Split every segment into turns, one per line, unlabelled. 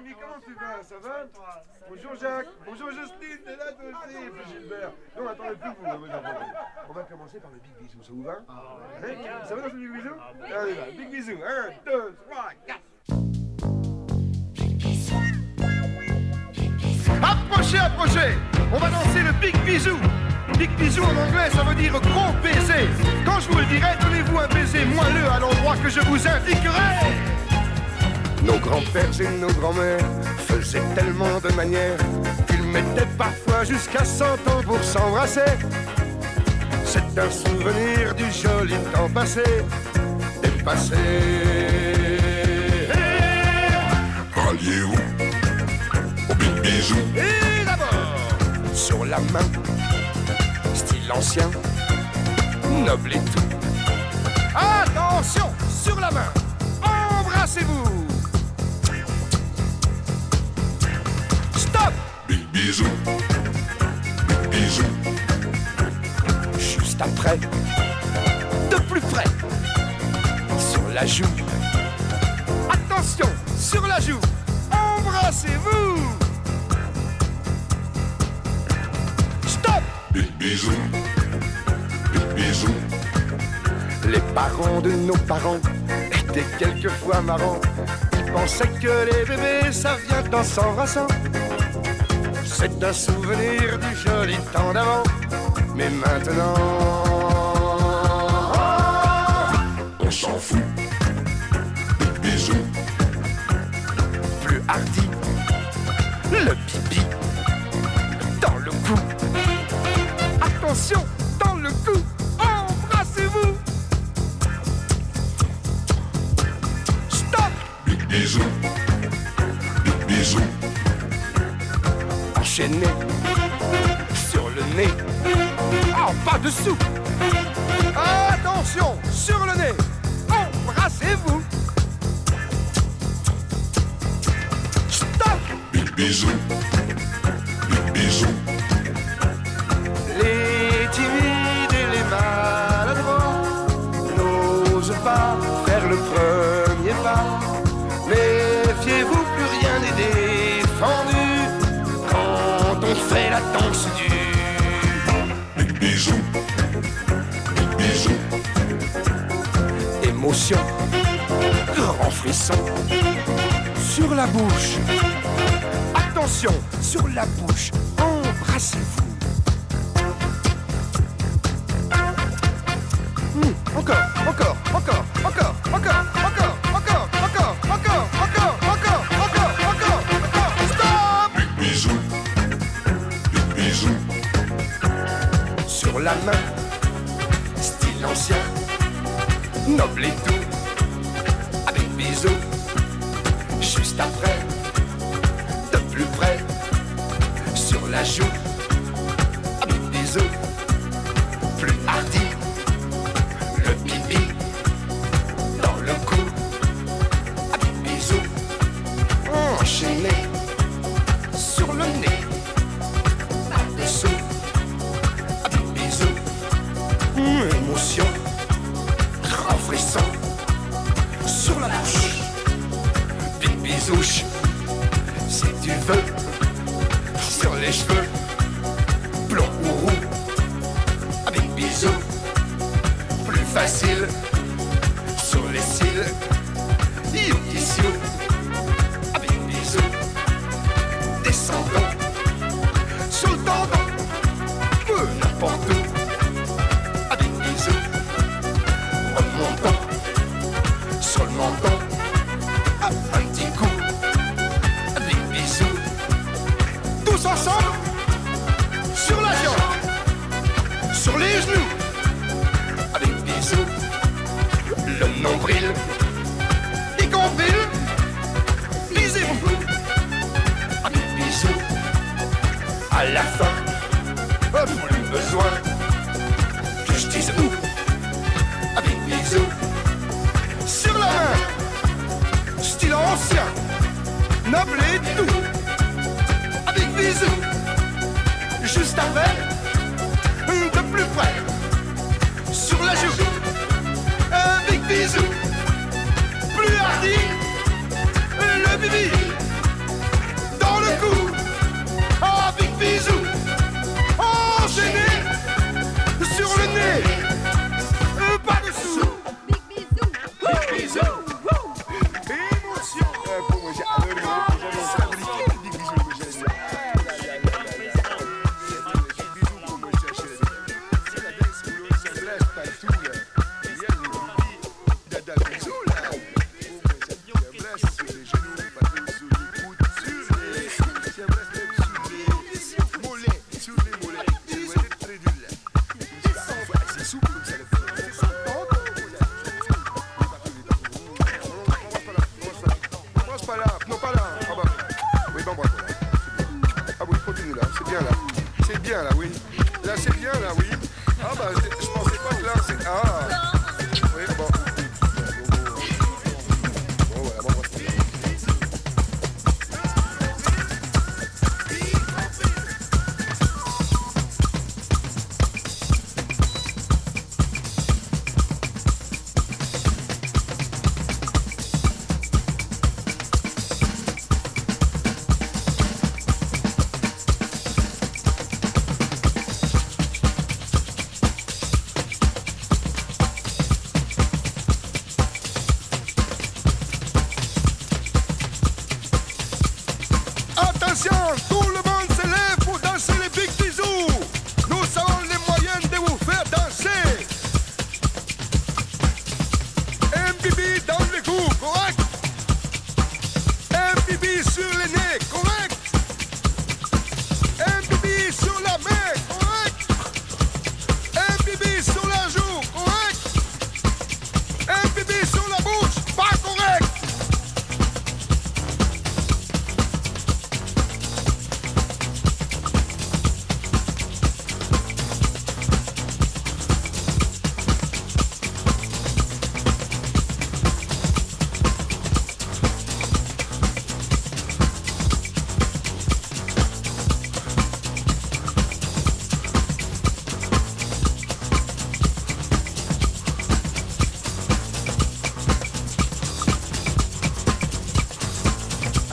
Jérémy, comment tu vas Ça va Bonjour Jacques, bonjour Justine, t'es là toi aussi, Gilbert. Non, attendez plus vous. On va commencer par le big bisou, ça vous va? Hein? Ça va dans ce big bisou? Allez là, big bisou. 1, 2, 3, 4.
Approchez, approchez On va danser le big bisou Big bisou en anglais, ça veut dire gros baiser. Quand je vous le dirai, donnez-vous un baiser moelleux à l'endroit que je vous indiquerai. Nos grands-pères et nos grands-mères faisaient tellement de manières qu'ils mettaient parfois jusqu'à 100 ans pour s'embrasser. C'est un souvenir du joli temps passé, dépassé.
Alliez-vous au big
Et d'abord, sur la main, style ancien, noble et tout. Attention, sur la main, embrassez-vous.
Big bisou Big bisou
juste après, de plus près, sur la joue. Attention, sur la joue, embrassez-vous. Stop.
Big bisou Big bisou
Les parents de nos parents étaient quelquefois marrants. Ils pensaient que les bébés, ça vient en s'embrassant. C'est un souvenir du joli temps d'avant. Mais maintenant.
On s'en fout Big bisou
Plus hardi,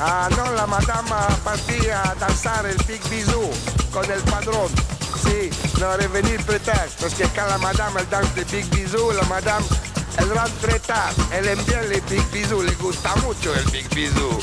Ah no, la madama partía a danzar el big bisou con el padrón. Sí, no revenir plus tard, parce que quand la madame elle danse le big bisou, la madame elle rentre très tard. Elle aime bien les big bisous, le gusta mucho el big bisou.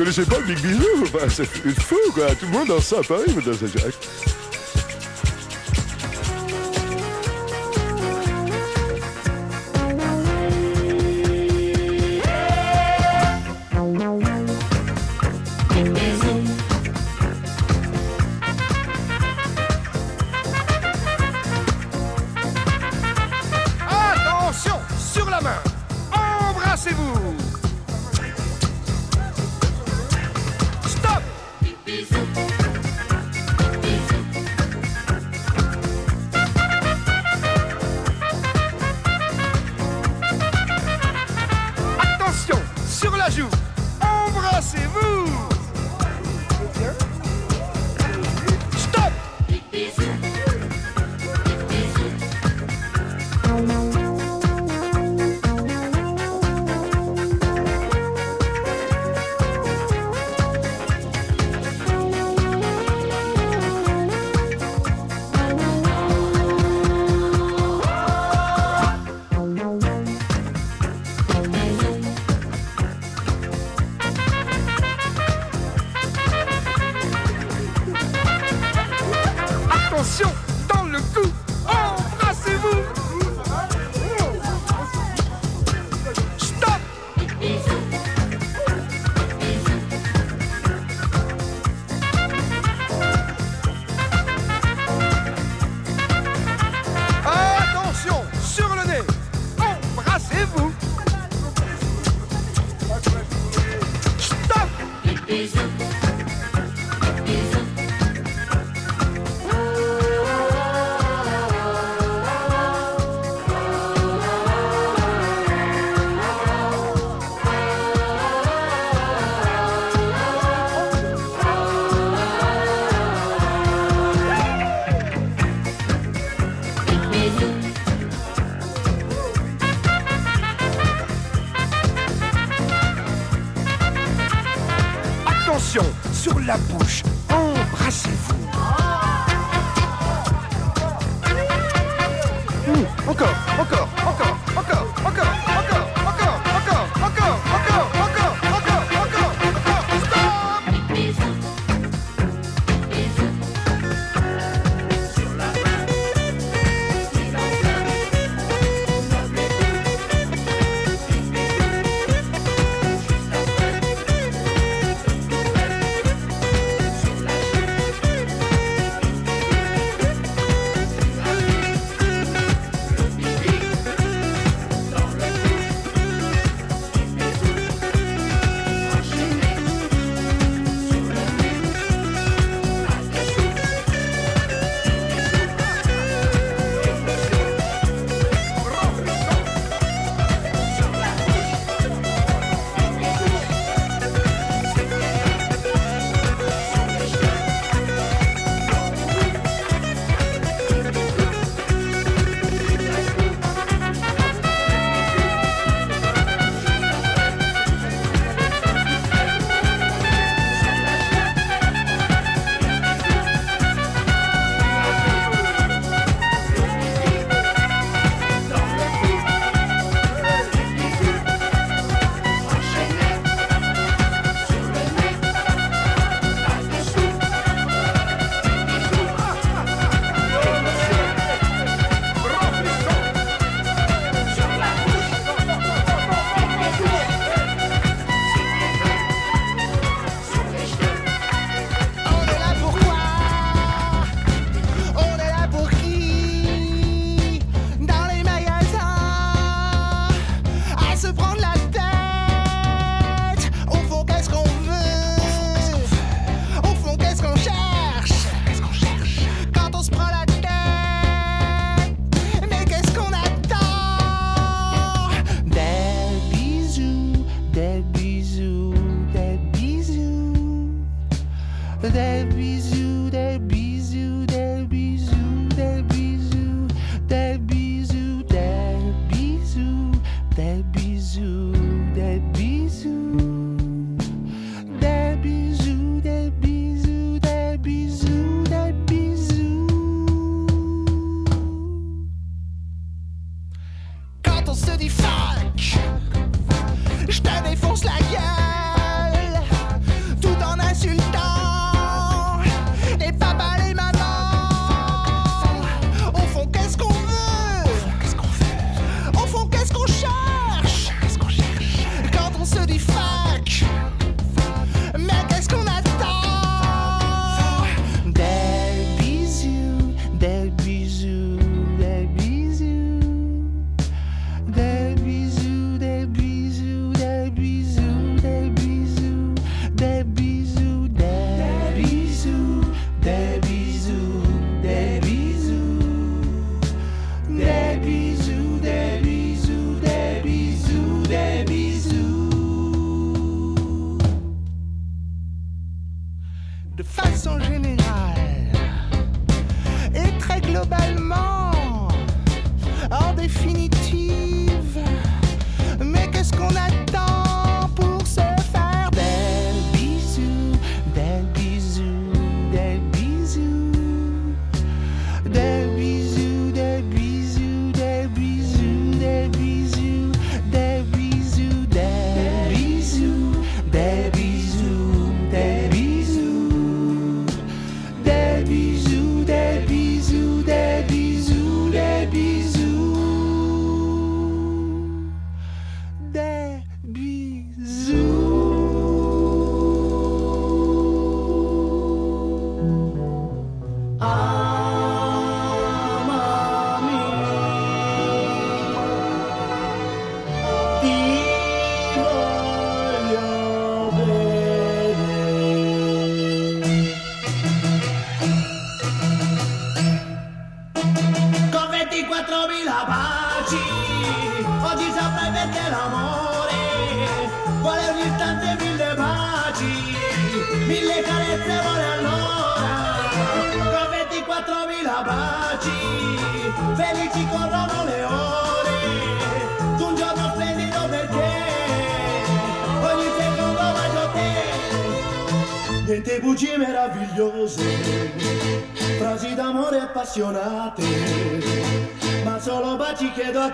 Connaissez pas Big Bisou? Bah, C'est fou, quoi. Tout le monde danse ça à Paris, mais dans ce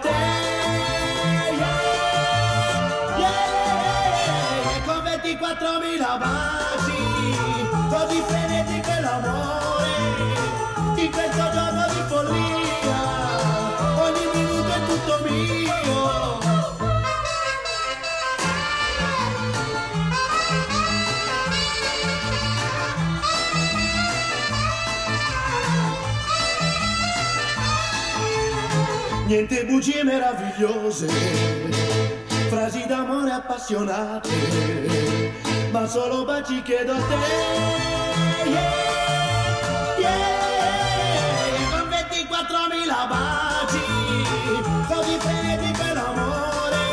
te.
Yeah, yeah, con 24.000 baci, così frenetico è l'amore, Niente bugie meravigliose, frasi d'amore appassionate, ma solo baci chiedo a te. Yeah, yeah, con 24.000 baci, così freddi per l'amore,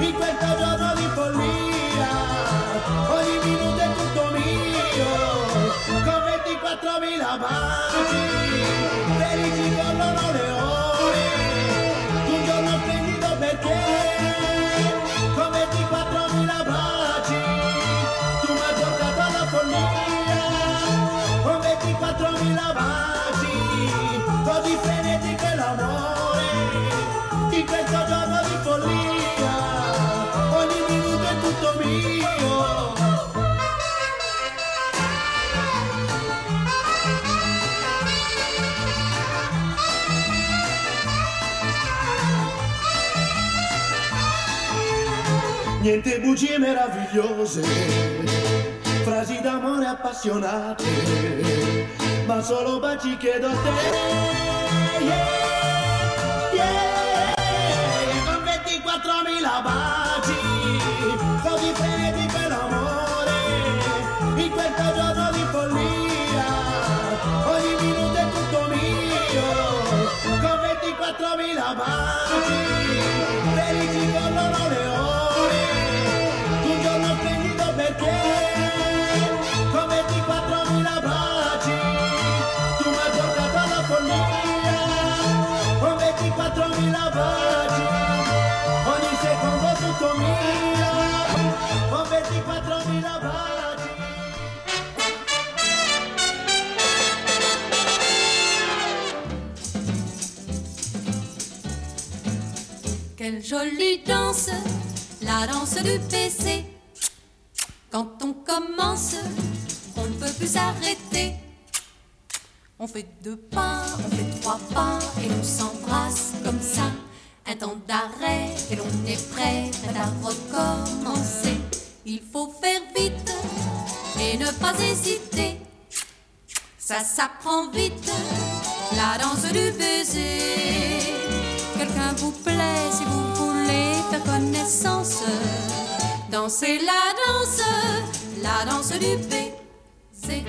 in questo giorno di follia, ogni minuto è tutto mio, con 24.000 baci, felici corrono le Niente bugie meravigliose, frasi d'amore appassionate, ma solo baci chiedo a te. Yeah, yeah, con 24.000 baci, così freddi per l'amore, in questo giorno di follia, ogni minuto è tutto mio, con 24.000 baci,
Quelle jolie danse, la danse du PC. Du baiser.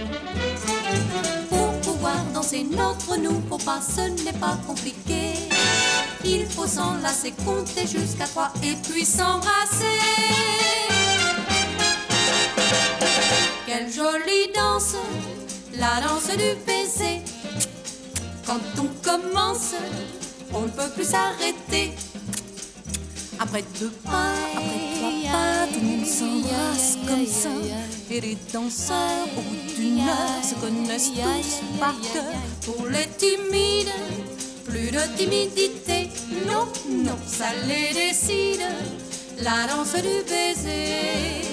Pour pouvoir danser notre nouveau pas, ce n'est pas compliqué. Il faut s'enlacer, compter jusqu'à trois et puis s'embrasser. Quelle jolie danse, la danse du baiser. Quand on commence, on ne peut plus s'arrêter. Après deux pas, tout le monde s'embrasse comme ça. Et les danseurs, au bout d'une heure, se connaissent tous par cœur. Pour les timides, plus de timidité. Non, non, ça les décide. La danse du baiser.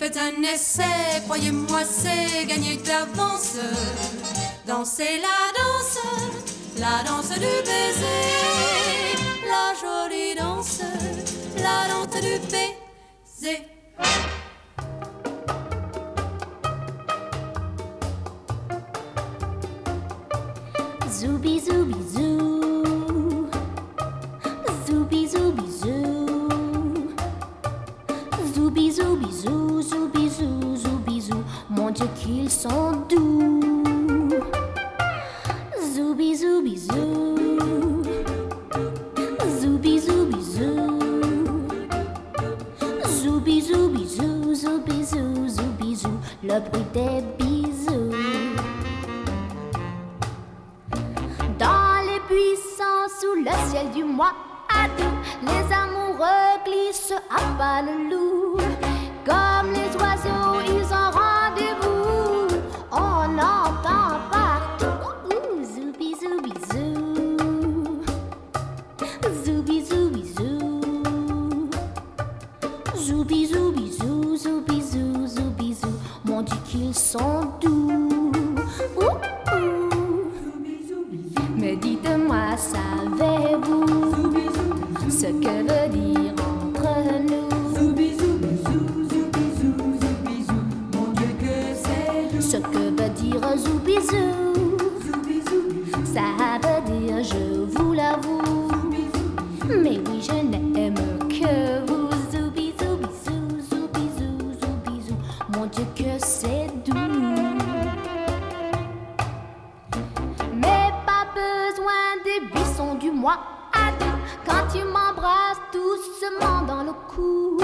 Faites un essai, croyez-moi, c'est gagner d'avance. Dansez la danse, la danse du baiser. La jolie danse, la danse du baiser.
Zooby zoo. Zooby zooby zoo. Zooby zooby zoo, zooby zoo, zooby zoo. Mon Dieu qu'ils sont doux. Bruit des bisous. Dans les buissons sous le ciel du mois août, les amoureux glissent à pas le loup. Tu m'embrasses doucement dans le cou.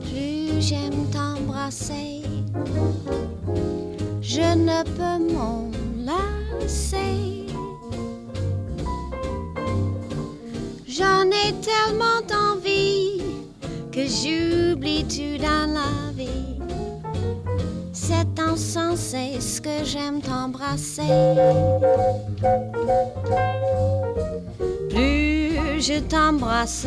plus j'aime t'embrasser. Je ne peux m'en lasser. J'en ai tellement envie que j'oublie tout dans la vie. C'est insensé ce que j'aime t'embrasser? Plus je t'embrasse,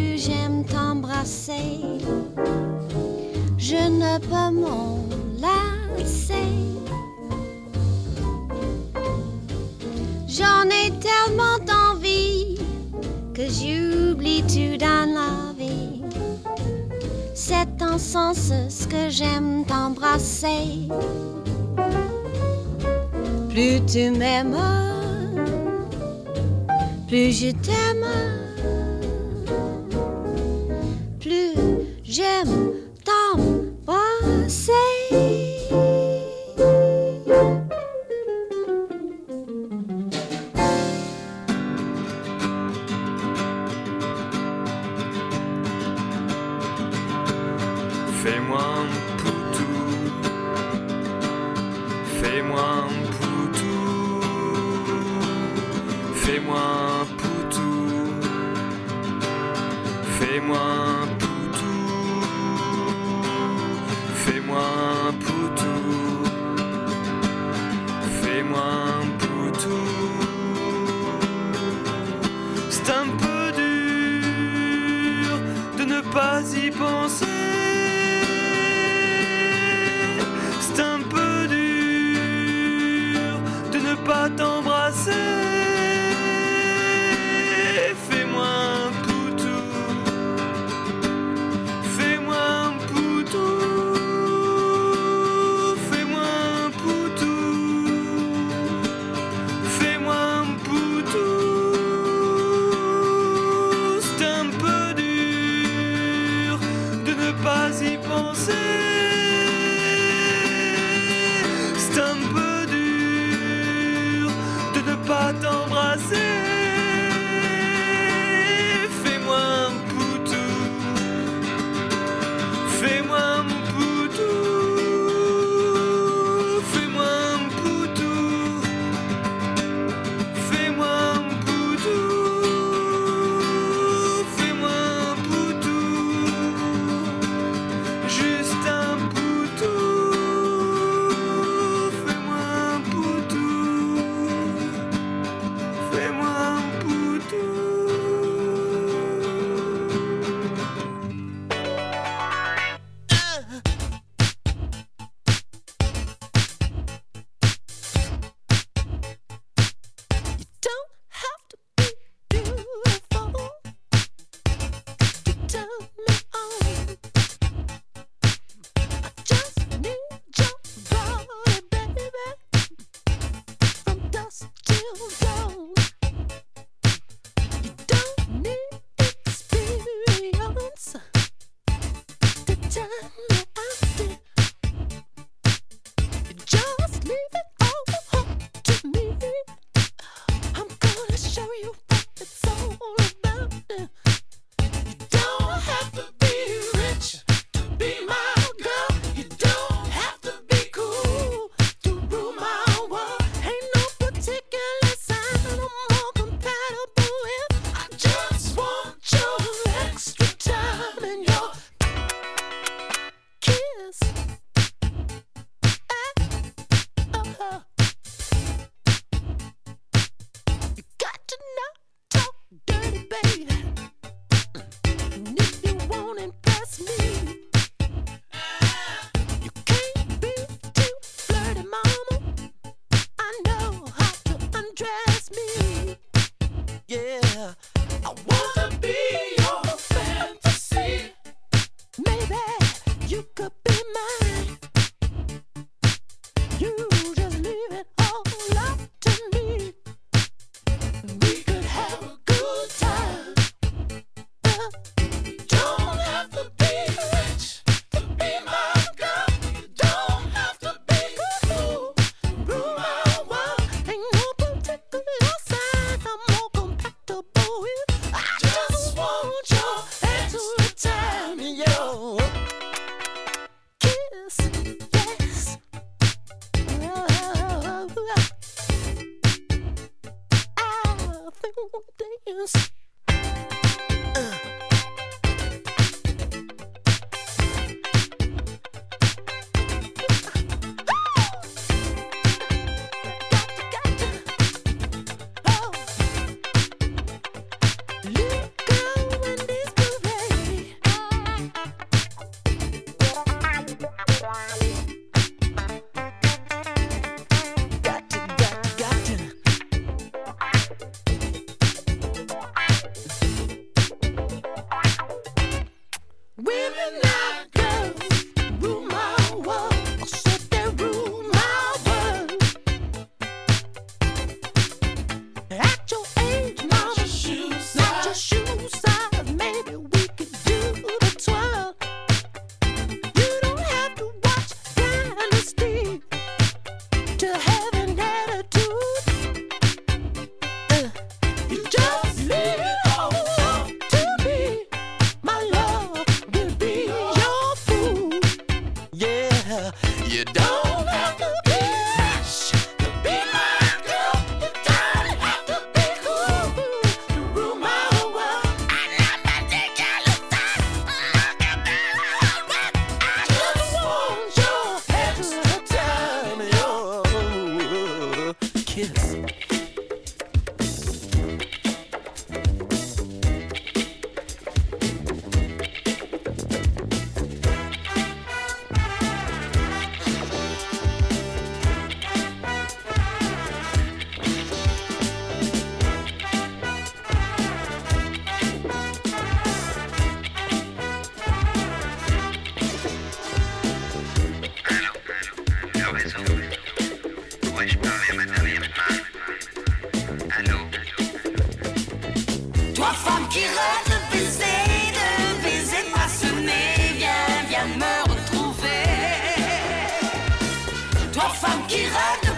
j'aime t'embrasser. Je ne peux m'en lasser. J'en ai tellement d'envie que j'oublie tout dans la vie? C'est en sens ce que j'aime t'embrasser. Plus tu m'aimes, plus je t'aime. Plus j'aime t'embrasser.
Pas
Toi femme qui rêve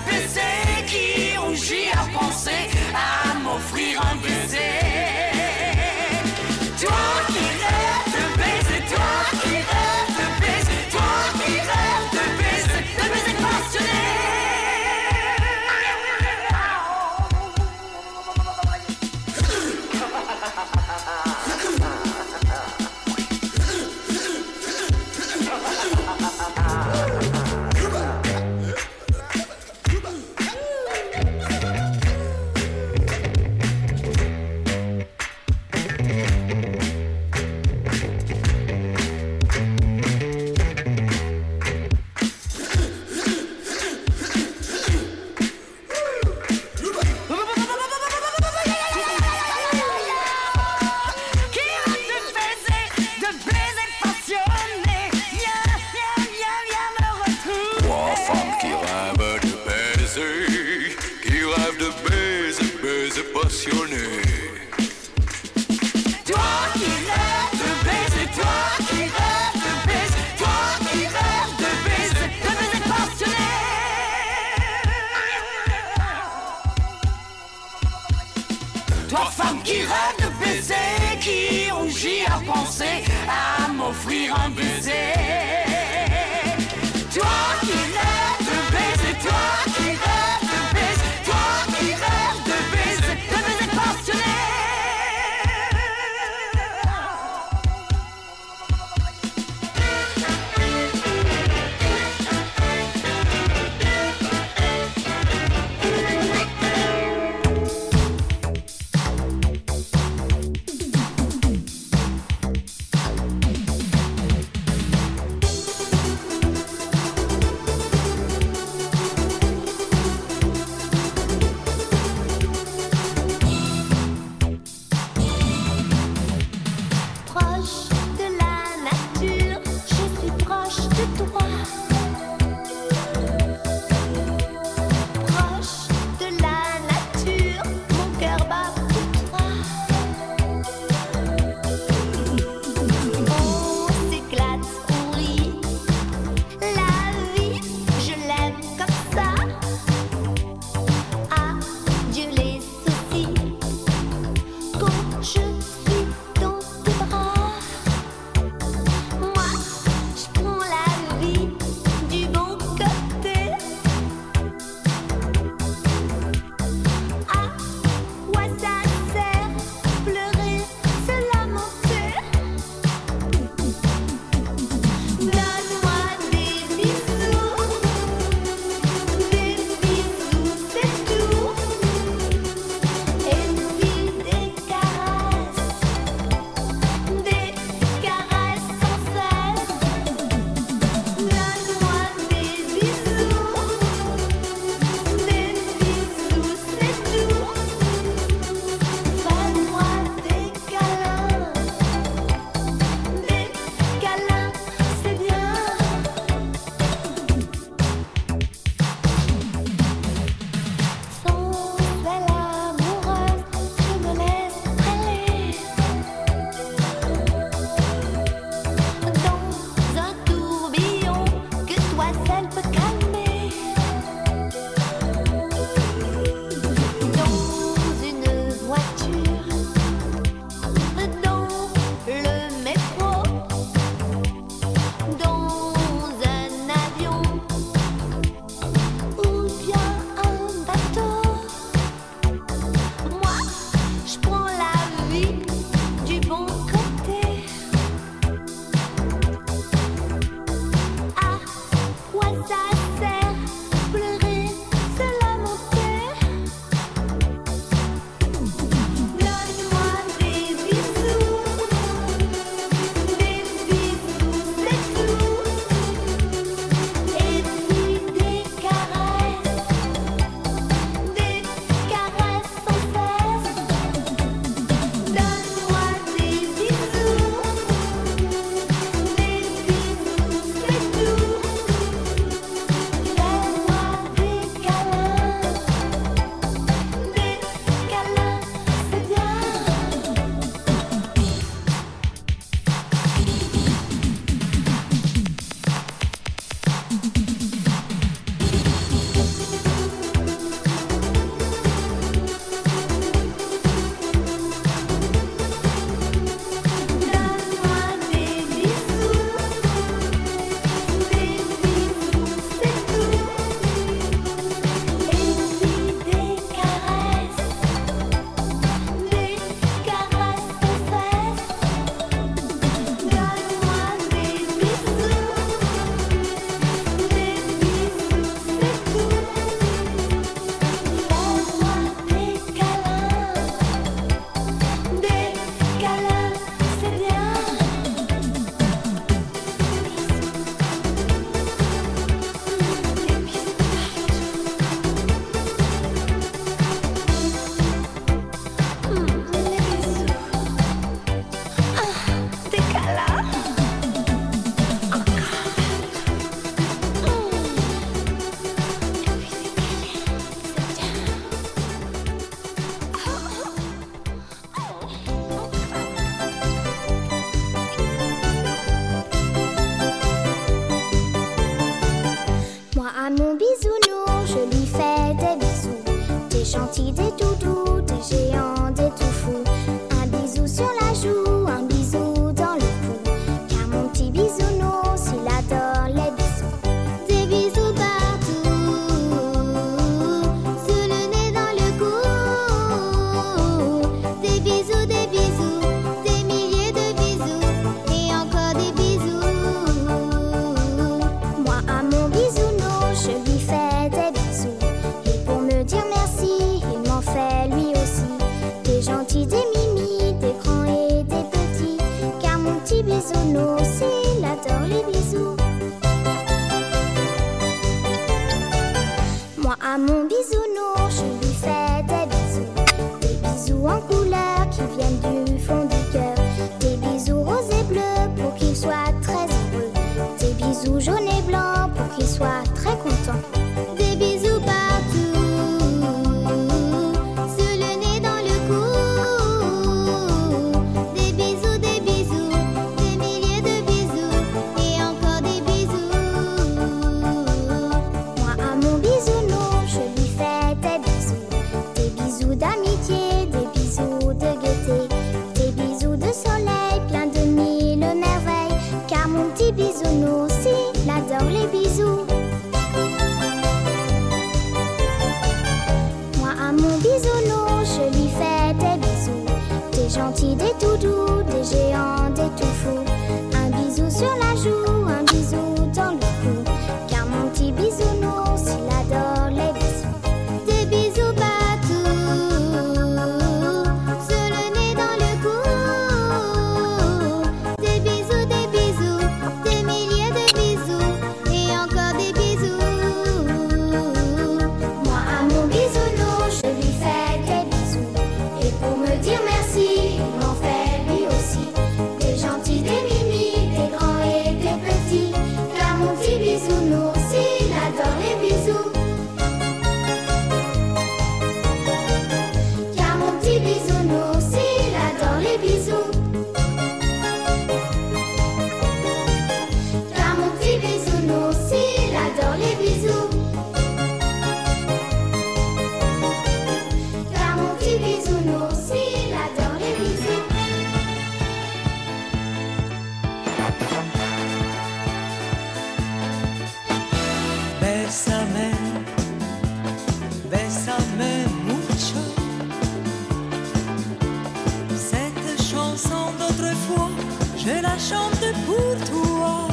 Pour toi,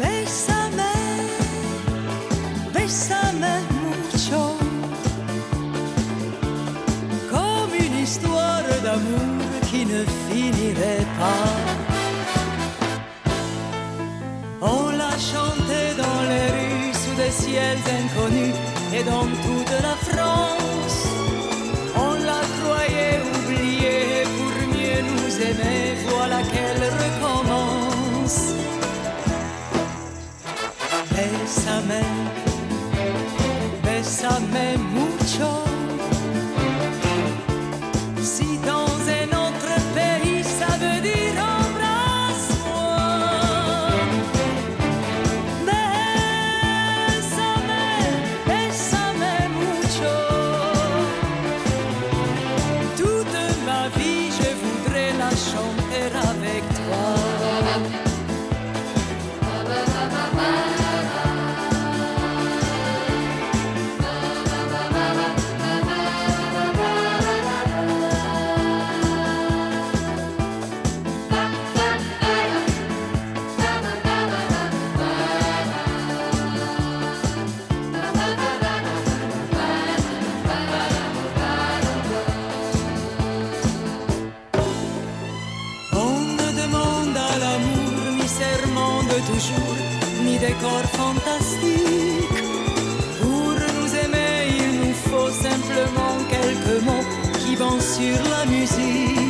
laisse sa mère, laisse sa mère, mon
chant, comme une histoire d'amour qui ne finirait pas, on la chantait dans les rues sous des ciels inconnus et dans toute la France. Bésame, bésame fantastique. Pour nous aimer, il nous faut simplement quelques mots qui vont sur la musique.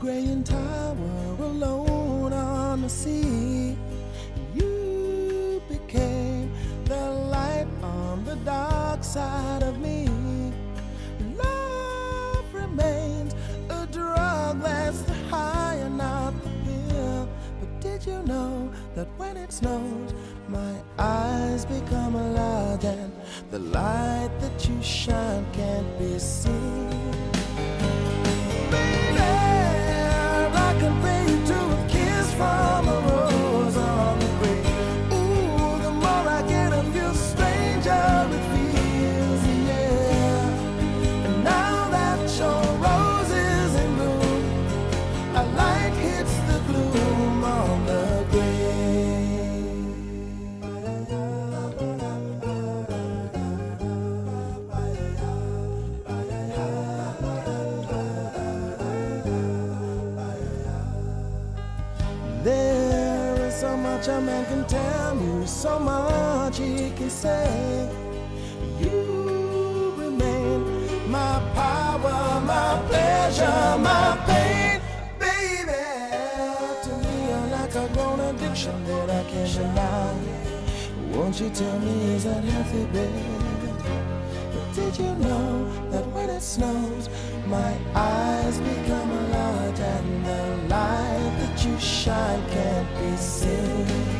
grey and tired. own addiction that I can't deny. Won't you tell me, is that healthy, babe? But did you know that when it snows, my eyes become a lot, and the light that you shine can't be seen?